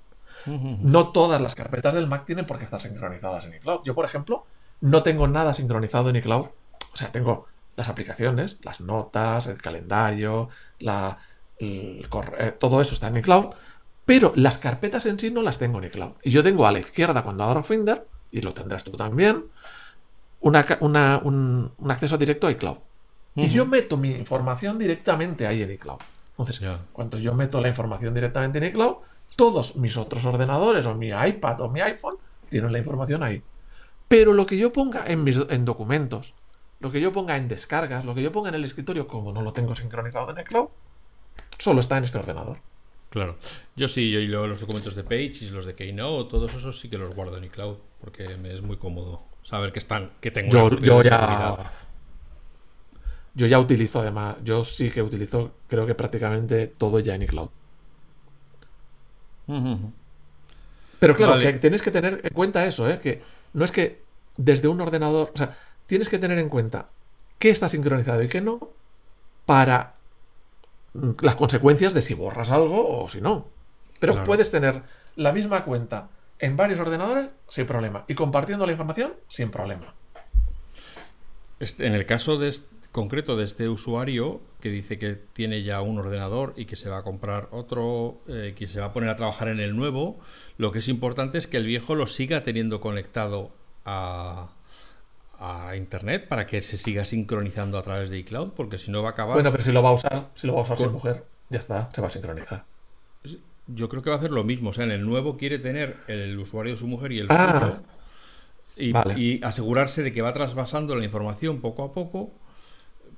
No todas las carpetas del Mac tienen por qué estar sincronizadas en iCloud. Yo, por ejemplo, no tengo nada sincronizado en iCloud. O sea, tengo las aplicaciones, las notas, el calendario, la, todo eso está en iCloud, pero las carpetas en sí no las tengo en iCloud. Y yo tengo a la izquierda cuando abro Finder, y lo tendrás tú también, un, acceso directo a iCloud. Y yo meto mi información directamente ahí en iCloud. Entonces, cuando yo meto la información directamente en iCloud, todos mis otros ordenadores, o mi iPad o mi iPhone, tienen la información ahí. Pero lo que yo ponga en, mis, en documentos, lo que yo ponga en descargas, lo que yo ponga en el escritorio, como no lo tengo sincronizado en iCloud, solo está en este ordenador. Claro. Yo sí, yo los documentos de Page y los de Keynote, todos esos sí que los guardo en iCloud, porque me es muy cómodo saber que están, que tengo yo, ya yo ya utilizo además, yo sí que utilizo, creo que prácticamente todo ya en iCloud. Pero claro, que tienes que tener en cuenta eso, ¿eh? que no es que desde un ordenador, o sea, tienes que tener en cuenta qué está sincronizado y qué no para las consecuencias de si borras algo o si no. Pero puedes tener la misma cuenta en varios ordenadores sin problema. Y compartiendo la información sin problema. Este, en el caso de concreto de este usuario que dice que tiene ya un ordenador y que se va a comprar otro, eh, que se va a poner a trabajar en el nuevo, lo que es importante es que el viejo lo siga teniendo conectado a, a internet para que se siga sincronizando a través de iCloud, porque si no va a acabar. Bueno, pero si lo va a usar, si lo va a usar sin mujer, ya está, se va a sincronizar. Yo creo que va a hacer lo mismo. O sea, en el nuevo quiere tener el usuario de su mujer y el Ah, suyo y, vale. y asegurarse de que va trasvasando la información poco a poco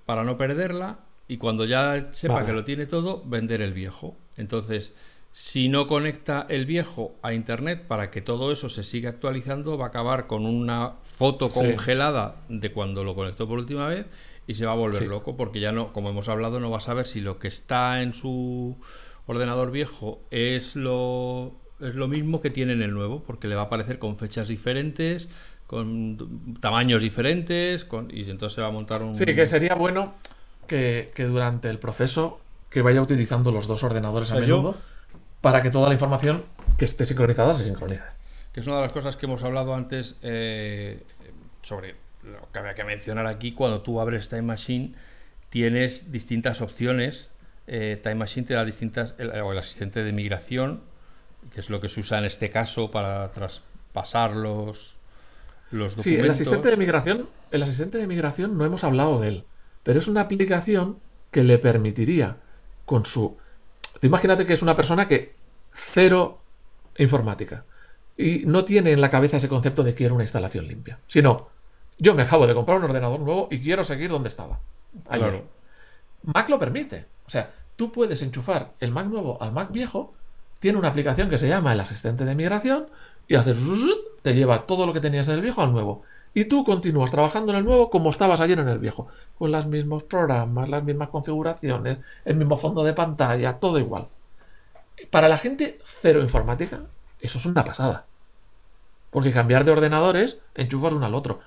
para no perderla y cuando ya sepa Vale. que lo tiene todo, vender el viejo. Entonces, si no conecta el viejo a internet para que todo eso se siga actualizando, va a acabar con una foto Sí. congelada de cuando lo conectó por última vez y se va a volver Sí. loco porque ya no, como hemos hablado, no va a saber si lo que está en su ordenador viejo es lo es lo mismo que tiene en el nuevo, porque le va a aparecer con fechas diferentes, con tamaños diferentes, con, y entonces se va a montar un Sí, que sería bueno que, que durante el proceso que vaya utilizando los dos ordenadores a O sea, yo- menudo para que toda la información que esté sincronizada se sincronice. que es una de las cosas que hemos hablado antes eh, sobre lo que había que mencionar aquí, cuando tú abres Time Machine, tienes distintas opciones. Eh, Time Machine te da distintas, el, o el asistente de migración, que es lo que se usa en este caso para traspasar los, los documentos. Sí, el asistente de migración, el asistente de migración no hemos hablado de él, pero es una aplicación que le permitiría con su... Imagínate que es una persona que cero informática y no tiene en la cabeza ese concepto de quiero una instalación limpia, sino yo me acabo de comprar un ordenador nuevo y quiero seguir donde estaba. ayer. Claro. Mac lo permite. O sea, tú puedes enchufar el Mac nuevo al Mac viejo, tiene una aplicación que se llama el asistente de migración y haces te lleva todo lo que tenías en el viejo al nuevo. Y tú continúas trabajando en el nuevo como estabas ayer en el viejo, con los mismos programas, las mismas configuraciones, el mismo fondo de pantalla, todo igual. Para la gente cero informática, eso es una pasada. Porque cambiar de ordenadores, enchufas uno al otro.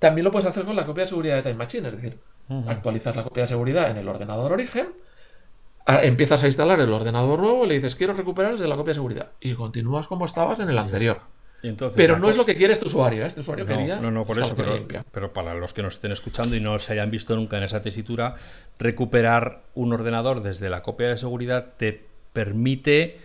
También lo puedes hacer con la copia de seguridad de Time Machine, es decir, Ujú. actualizas la copia de seguridad en el ordenador origen, empiezas a instalar el ordenador nuevo y le dices quiero recuperar desde la copia de seguridad y continúas como estabas en el anterior. Entonces Pero no es lo que quiere este usuario, ¿eh? este usuario No, quería no, no, por eso, pero, para los que nos estén escuchando y no se hayan visto nunca en esa tesitura, recuperar un ordenador desde la copia de seguridad te permite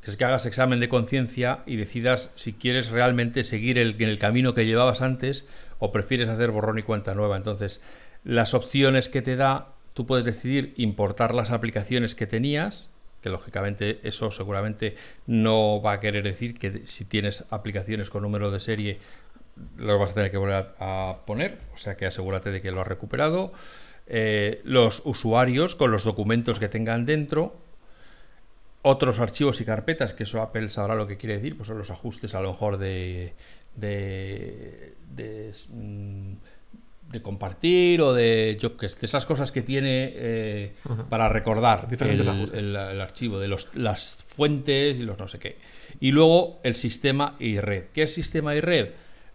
que es que hagas examen de conciencia y decidas si quieres realmente seguir el, en el camino que llevabas antes o prefieres hacer borrón y cuenta nueva. Entonces, las opciones que te da, tú puedes decidir importar las aplicaciones que tenías, que lógicamente eso seguramente no va a querer decir que si tienes aplicaciones con número de serie lo vas a tener que volver a, poner, o sea que asegúrate de que lo has recuperado. Eh, los usuarios con los documentos que tengan dentro, otros archivos y carpetas, que eso Apple sabrá lo que quiere decir, pues son los ajustes a lo mejor de, mm, de compartir o de, yo que de esas cosas que tiene eh, para recordar el, Diferentes ajustes. el- el archivo de los, las fuentes y los no sé qué. Y luego el sistema y red. ¿Qué es sistema y red?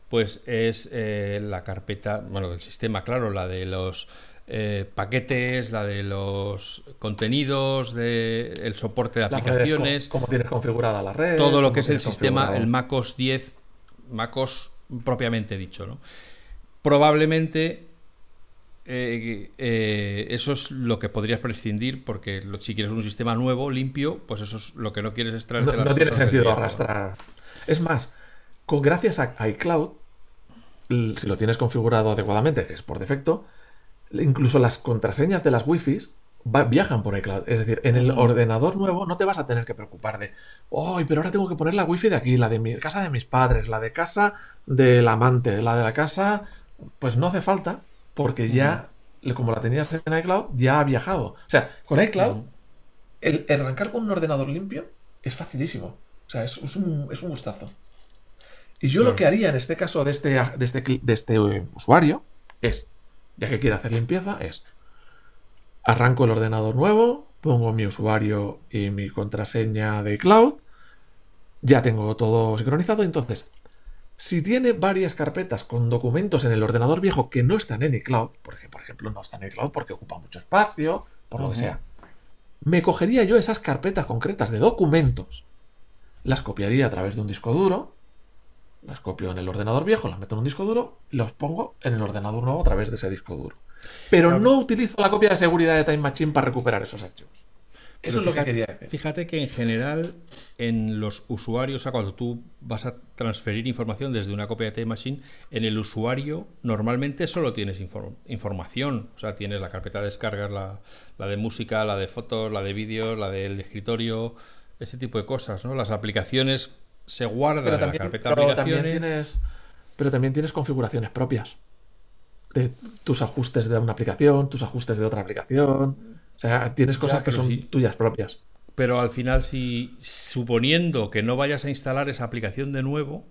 Pues es eh, la carpeta, bueno, del sistema, claro, la de los eh, paquetes, la de los contenidos, de el soporte de aplicaciones, cómo, cómo tienes configurada la red. todo lo que es el sistema, el MacOS 10, MacOS propiamente dicho, ¿no? Probablemente eh, eh, eso es lo que podrías prescindir porque lo- si quieres un sistema nuevo, limpio, pues eso es lo que no quieres extraer. No, no tiene sentido arrastrar. Es más, con gracias a iCloud, si lo tienes configurado adecuadamente, que es por defecto, incluso las contraseñas de las Wi-Fi viajan por iCloud. Es decir, en el ordenador nuevo no te vas a tener que preocupar de, ¡ay, pero ahora tengo que poner la Wi-Fi de aquí, la de mi casa de mis padres, la de casa del amante, la de la casa. Pues no hace falta, porque ya, como la tenías en iCloud, ya ha viajado. O sea, con iCloud, el, el arrancar con un ordenador limpio es facilísimo. O sea, es, es un, es un gustazo. Y yo Claro. lo que haría en este caso de este, de este, de este eh, usuario es, ya que quiere hacer limpieza, es arranco el ordenador nuevo, pongo mi usuario y mi contraseña de cloud, ya tengo todo sincronizado, entonces, si tiene varias carpetas con documentos en el ordenador viejo que no están en iCloud, porque por ejemplo no están en iCloud porque ocupa mucho espacio, por lo que sea, me cogería yo esas carpetas concretas de documentos, las copiaría a través de un disco duro, las copio en el ordenador viejo, las meto en un disco duro y los pongo en el ordenador nuevo a través de ese disco duro. Pero no utilizo la copia de seguridad de Time Machine para recuperar esos archivos. Eso es lo que fíjate- quería decir. Fíjate que en general en los usuarios, o sea, cuando tú vas a transferir información desde una copia de Time Machine, en el usuario normalmente solo tienes infor- información. O sea, tienes la carpeta de descargas, la, la de música, la de fotos, la de vídeos, la del escritorio, ese tipo de cosas, ¿no? Las aplicaciones se guardan Pero en también, la carpeta pero aplicaciones. también tienes, pero también tienes configuraciones propias de tus ajustes de una aplicación, tus ajustes de otra aplicación. O sea, tienes cosas que son sí. tuyas propias. Pero al final, si suponiendo que no vayas a instalar esa aplicación de nuevo,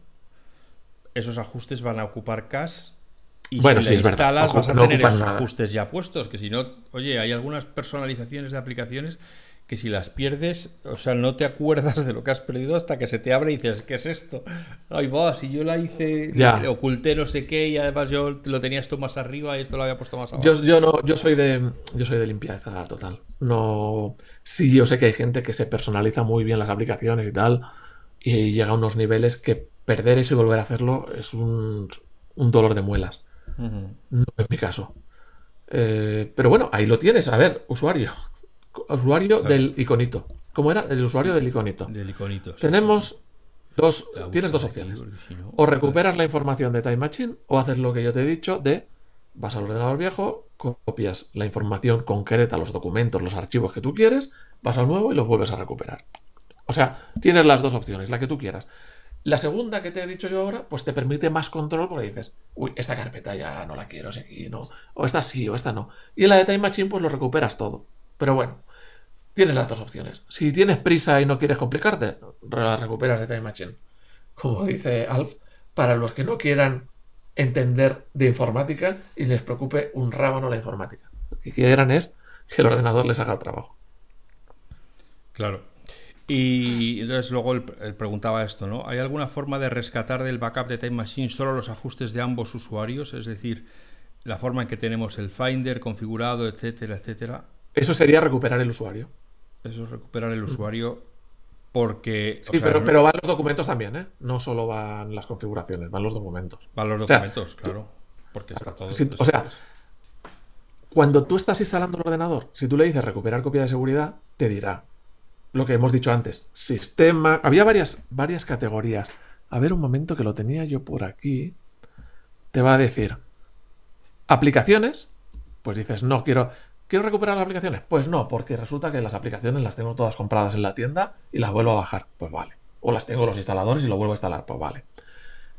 esos ajustes van a ocupar cache. Y Bueno, si sí, la es verdad, instalas, vas a no tener esos nada. ajustes ya puestos. Que si no, oye, hay algunas personalizaciones de aplicaciones que si las pierdes, o sea, no te acuerdas de lo que has perdido hasta que se te abre y dices, ¿qué es esto? Ay, va, si yo la hice, Ya. oculté no sé qué y además yo lo tenía esto más arriba y esto lo había puesto más abajo. Yo, yo no, yo soy de, yo soy de limpieza total. No, sí, yo sé que hay gente que se personaliza muy bien las aplicaciones y tal, y llega a unos niveles que perder eso y volver a hacerlo es un, un dolor de muelas. No es mi caso. Eh, pero bueno, ahí lo tienes. A ver, usuario. Usuario del iconito. ¿Cómo era? El usuario del iconito. Del iconito. sí. Tenemos dos, tienes dos opciones. O recuperas la información de Time Machine o haces lo que yo te he dicho de vas al ordenador viejo, copias la información concreta, los documentos, los archivos que tú quieres, vas al nuevo y los vuelves a recuperar. O sea, tienes las dos opciones, la que tú quieras. La segunda que te he dicho yo ahora, pues te permite más control porque dices, uy, esta carpeta ya no la quiero, aquí no. O esta sí, o esta no. Y en la de Time Machine, pues lo recuperas todo. Pero bueno, tienes las dos opciones. Si tienes prisa y no quieres complicarte, recuperas de Time Machine. Como dice Alf, para los que no quieran entender de informática y les preocupe un rábano la informática. Lo que quieran es que el ordenador les haga el trabajo. Claro. Y entonces luego él, él preguntaba esto, ¿no? ¿Hay alguna forma de rescatar del backup de Time Machine solo los ajustes de ambos usuarios? Es decir, la forma en que tenemos el Finder configurado, etcétera, etcétera. Eso sería recuperar el usuario. Eso es recuperar el usuario porque... o Sí, sea, pero, pero van los documentos también, ¿eh? No solo van las configuraciones, van los documentos. Van los sea, documentos, claro. Porque está todo... Si- o sea, Cuando tú estás instalando el ordenador, si tú le dices recuperar copia de seguridad, te dirá lo que hemos dicho antes. Sistema. Había varias, varias categorías. A ver, un momento que lo tenía yo por aquí. Te va a decir aplicaciones. Pues dices, no, quiero. ¿Quiero recuperar las aplicaciones? Pues no, porque resulta que las aplicaciones las tengo todas compradas en la tienda y las vuelvo a bajar. Pues vale. O las tengo en los instaladores y lo vuelvo a instalar. Pues vale.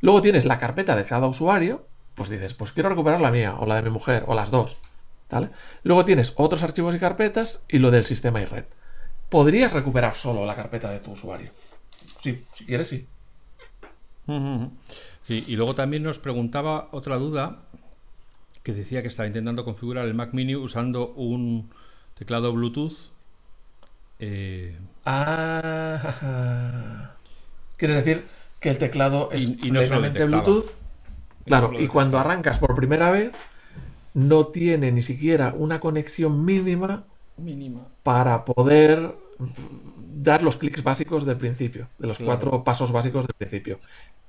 Luego tienes la carpeta de cada usuario. Pues dices, pues quiero recuperar la mía, o la de mi mujer, o las dos. ¿Vale? Luego tienes otros archivos y carpetas y lo del sistema y red. Podrías recuperar solo la carpeta de tu usuario. Sí, si quieres, sí. Sí, y luego también nos preguntaba otra duda que decía que estaba intentando configurar el Mac Mini usando un teclado Bluetooth. eh, Ah, ¿Quieres decir que el teclado es Y- no plenamente. Bluetooth? Claro, y cuando arrancas por primera vez, no tiene ni siquiera una conexión mínima mínima. para poder dar los clics básicos del principio, de los Claro. cuatro pasos básicos del principio.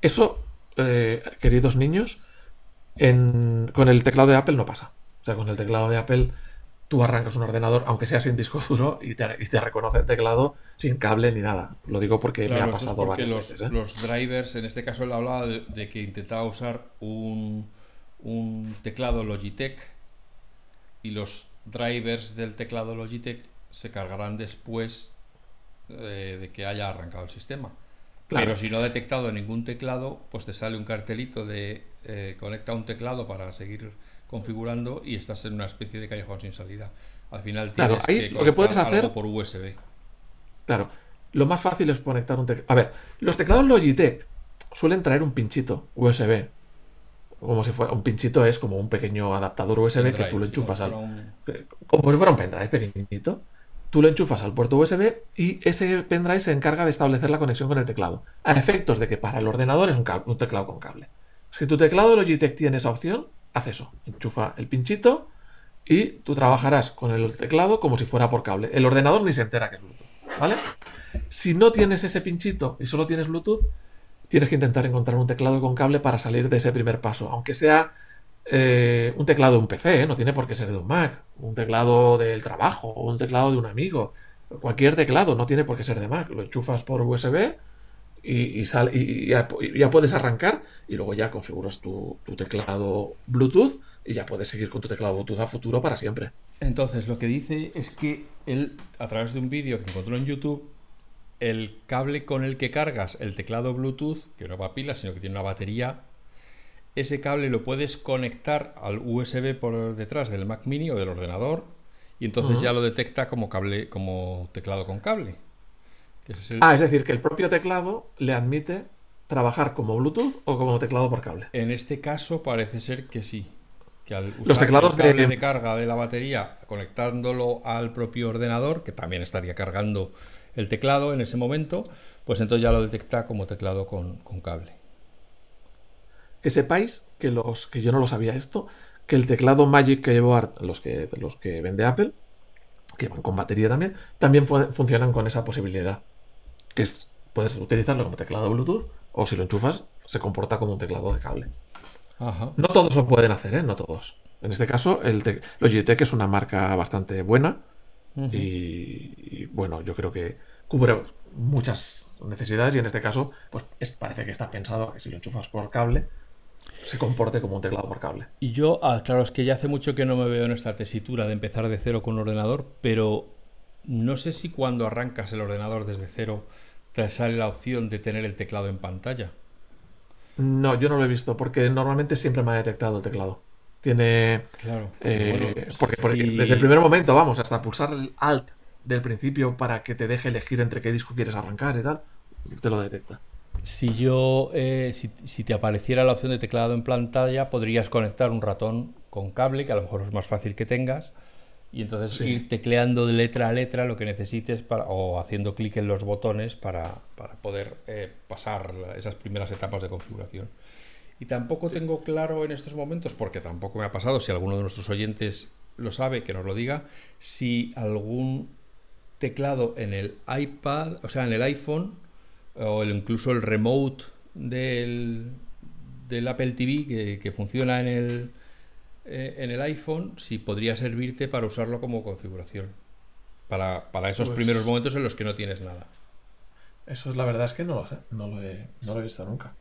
Eso, eh, queridos niños, en- con el teclado de Apple no pasa. O sea, con el teclado de Apple tú arrancas un ordenador, aunque sea sin disco duro, y te, y te reconoce el teclado sin cable ni nada. Lo digo porque Claro, me ha es pasado porque varias los, veces. ¿eh? los drivers, en este caso él hablaba de, de que intentaba usar un, un teclado Logitech y los drivers del teclado Logitech se cargarán después eh, de que haya arrancado el sistema. Claro. Pero si no ha detectado ningún teclado, pues te sale un cartelito de eh, conecta un teclado para seguir configurando y estás en una especie de callejón sin salida. Al final Claro, tienes ahí que lo que puedes hacer- algo por USB. Claro, lo más fácil es conectar un teclado. A ver, los teclados Logitech suelen traer un pinchito USB. Como si fuera un pinchito, es como un pequeño adaptador USB que tú lo enchufas al. si fuera un- Como si fuera un pendrive pequeñito. Tú lo enchufas al puerto USB y ese pendrive se encarga de establecer la conexión con el teclado. A efectos de que para el ordenador es un, teclado con cable. Si tu teclado Logitech tiene esa opción, haz eso. Enchufa el pinchito y tú trabajarás con el teclado como si fuera por cable. El ordenador ni se entera que es Bluetooth. ¿Vale? Si no tienes ese pinchito y solo tienes Bluetooth, tienes que intentar encontrar un teclado con cable para salir de ese primer paso. Aunque sea eh, un teclado de un PC, ¿eh? no tiene por qué ser de un Mac. Un teclado del trabajo, un teclado de un amigo. Cualquier teclado, no tiene por qué ser de Mac. Lo enchufas por USB y ya puedes arrancar y luego ya configuras tu, tu teclado Bluetooth y ya puedes seguir con tu teclado Bluetooth a futuro para siempre. Entonces, lo que dice es que él, a través de un vídeo que encontró en YouTube, el cable con el que cargas el teclado Bluetooth, que no va a pila, sino que tiene una batería, ese cable lo puedes conectar al USB por detrás del Mac Mini o del ordenador y entonces ya lo detecta como cable, como teclado con cable. Ah, es decir, que el propio teclado le admite trabajar como Bluetooth o como teclado por cable. En este caso parece ser que sí. Que al usar Los teclados el cable de... carga de la batería conectándolo al propio ordenador, que también estaría cargando el teclado en ese momento, pues entonces ya lo detecta como teclado con, cable. Que sepáis que los que yo no lo sabía esto, que el teclado Magic que llevo los que los que vende Apple, que van con batería también, también funcionan con esa posibilidad. Que es, puedes utilizarlo como teclado Bluetooth o si lo enchufas se comporta como un teclado de cable. No todos lo pueden hacer, ¿eh? No todos. En este caso, el Logitech es una marca bastante buena y, bueno, yo creo que cubre muchas necesidades y en este caso, pues parece que está pensado que si lo enchufas por cable, se comporte como un teclado por cable. Y yo, ah, claro, es que ya hace mucho que no me veo en esta tesitura de empezar de cero con un ordenador, pero no sé si cuando arrancas el ordenador desde cero te sale la opción de tener el teclado en pantalla. No, yo no lo he visto, porque normalmente siempre me ha detectado el teclado. Tiene. Claro. Eh, porque, desde el primer momento, vamos, hasta pulsar el Alt del principio para que te deje elegir entre qué disco quieres arrancar y tal, te lo detecta. Si yo, eh, si, te apareciera la opción de teclado en pantalla, podrías conectar un ratón con cable, que a lo mejor es más fácil que tengas, y entonces ir tecleando de letra a letra lo que necesites para, o haciendo clic en los botones para, poder eh, pasar esas primeras etapas de configuración. Y tampoco tengo claro en estos momentos, porque tampoco me ha pasado, si alguno de nuestros oyentes lo sabe, que nos lo diga, si algún teclado en el iPad, o sea, en el iPhone, o incluso el remote del, del Apple TV que, funciona en el, eh, en el iPhone, si podría servirte para usarlo como configuración. Para, esos pues primeros momentos en los que no tienes nada. Eso es la verdad es que no lo sé, no lo he, no lo he visto nunca.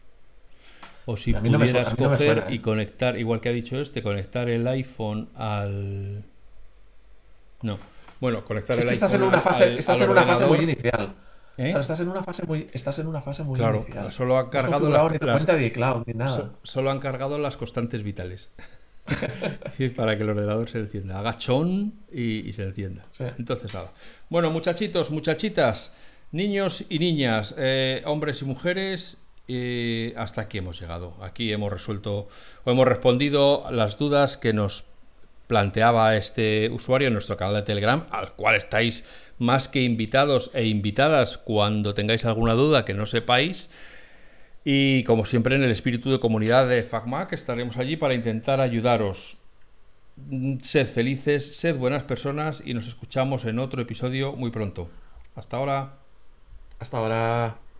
O si pudieras coger y ¿eh? conectar, igual que ha dicho este, conectar el iPhone al. No. Bueno, conectar el iPhone. Estás en una fase, estás en una fase muy inicial. ¿Eh? estás en una fase muy, estás en una fase muy claro, inicial. Solo han cargado las, cuenta de iCloud ni nada. solo han cargado las constantes vitales. para que el ordenador se encienda. Agachón y, y se encienda. Entonces, nada. Bueno, muchachitos, muchachitas, niños y niñas, eh, hombres y mujeres, y hasta aquí hemos llegado. Aquí hemos resuelto o hemos respondido las dudas que nos planteaba este usuario en nuestro canal de Telegram, al cual estáis más que invitados e invitadas cuando tengáis alguna duda que no sepáis. Y como siempre en el espíritu de comunidad de FacMac estaremos allí para intentar ayudaros. Sed felices, sed buenas personas y nos escuchamos en otro episodio muy pronto. Hasta ahora. Hasta ahora.